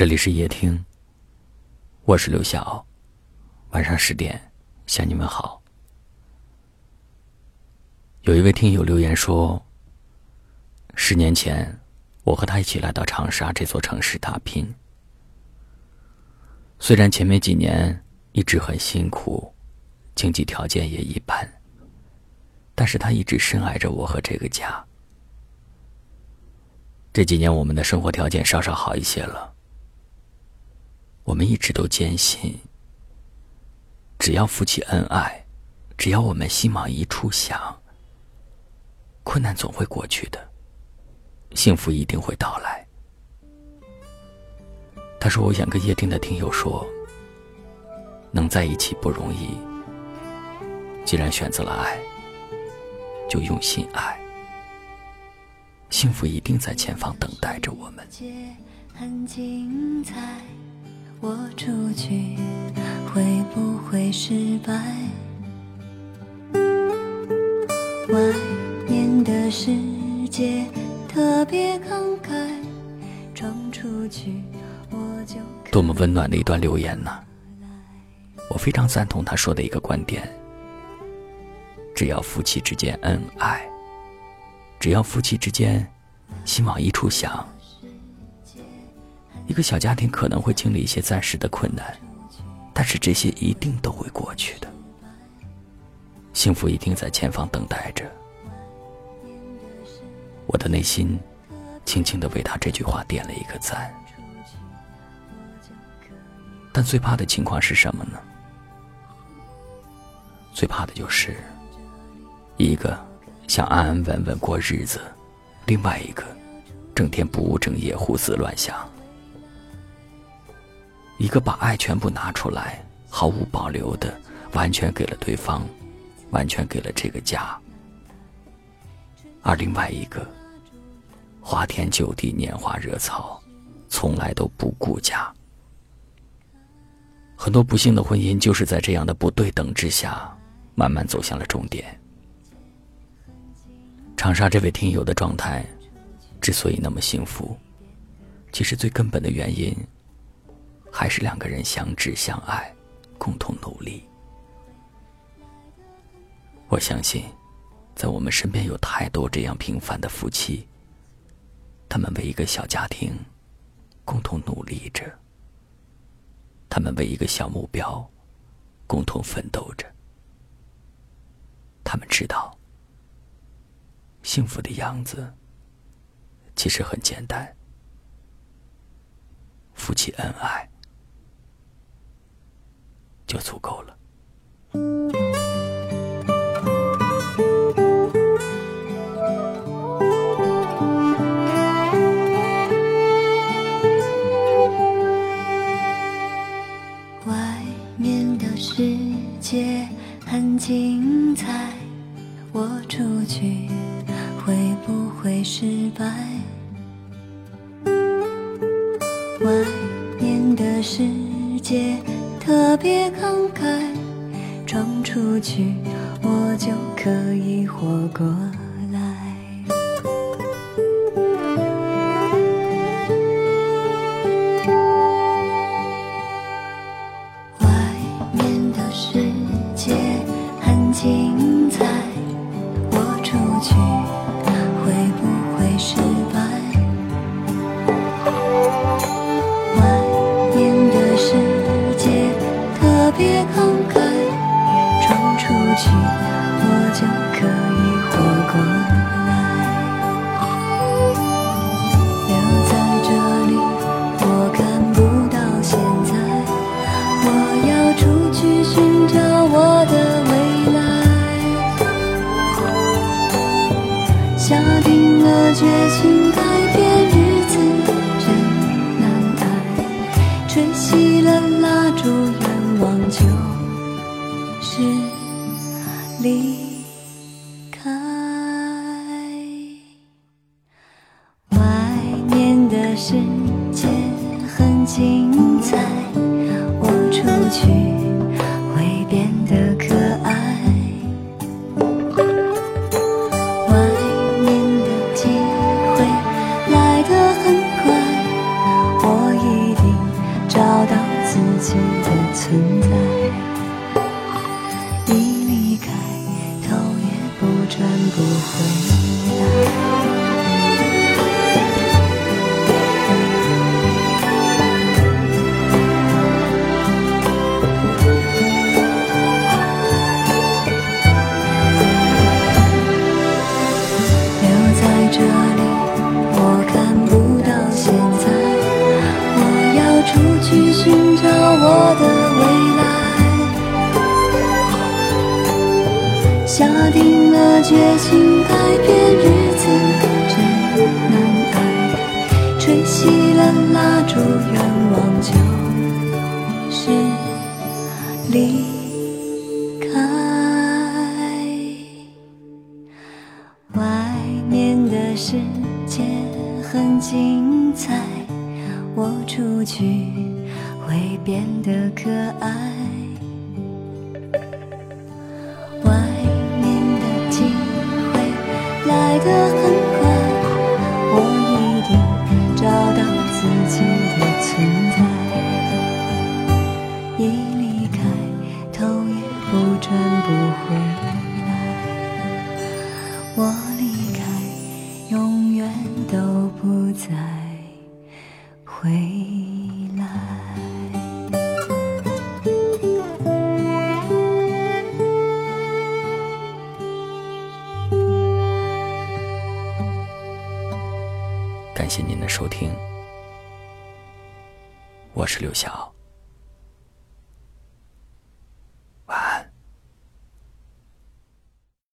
这里是夜听，我是刘晓。晚上十点向你们好。有一位听友留言说：“十年前，我和他一起来到长沙这座城市打拼。虽然前面几年一直很辛苦，经济条件也一般，但是他一直深爱着我和这个家。这几年，我们的生活条件稍稍好一些了。”我们一直都坚信，只要夫妻恩爱，只要我们心往一处想，困难总会过去的，幸福一定会到来。他说：“我想跟叶听的听友说，能在一起不容易。既然选择了爱，就用心爱，幸福一定在前方等待着我们。”我出去会不会失败？外面的世界特别慷慨，闯出去我就多么温暖的一段留言呢！我非常赞同他说的一个观点：只要夫妻之间恩爱，只要夫妻之间心往一处想。一个小家庭可能会经历一些暂时的困难，但是这些一定都会过去的。幸福一定在前方等待着。我的内心轻轻的为他这句话点了一个赞。但最怕的情况是什么呢？最怕的就是一个想安安稳稳过日子，另外一个整天不务正业、胡思乱想。一个把爱全部拿出来，毫无保留的，完全给了对方，完全给了这个家；而另外一个，花天酒地、拈花惹草，从来都不顾家。很多不幸的婚姻就是在这样的不对等之下，慢慢走向了终点。长沙这位听友的状态，之所以那么幸福，其实最根本的原因。还是两个人相知相爱，共同努力。我相信，在我们身边有太多这样平凡的夫妻，他们为一个小家庭共同努力着，他们为一个小目标共同奋斗着。他们知道，幸福的样子其实很简单，夫妻恩爱。就足够了。外面的世界很精彩，我出去会不会失败？外面的世界。特别慷慨，闯出去，我就可以活过。也许我就可以活过来。留在这里我看不到现在我要出去寻找我的未来。下定了决心改变日子真难捱吹熄了蜡烛愿望就是离开外面的世界很精彩我出去会变得可爱外面的机会来得很快我一定找到自己的存在。不会。下定了决心改变日子真难挨，吹熄了蜡烛，愿望就是离开。外面的世界很精彩，我出去。会变得可爱。的存在。一离开，头也不转不回来。我离开，永远都不再回来。感谢您的收听，我是刘晓。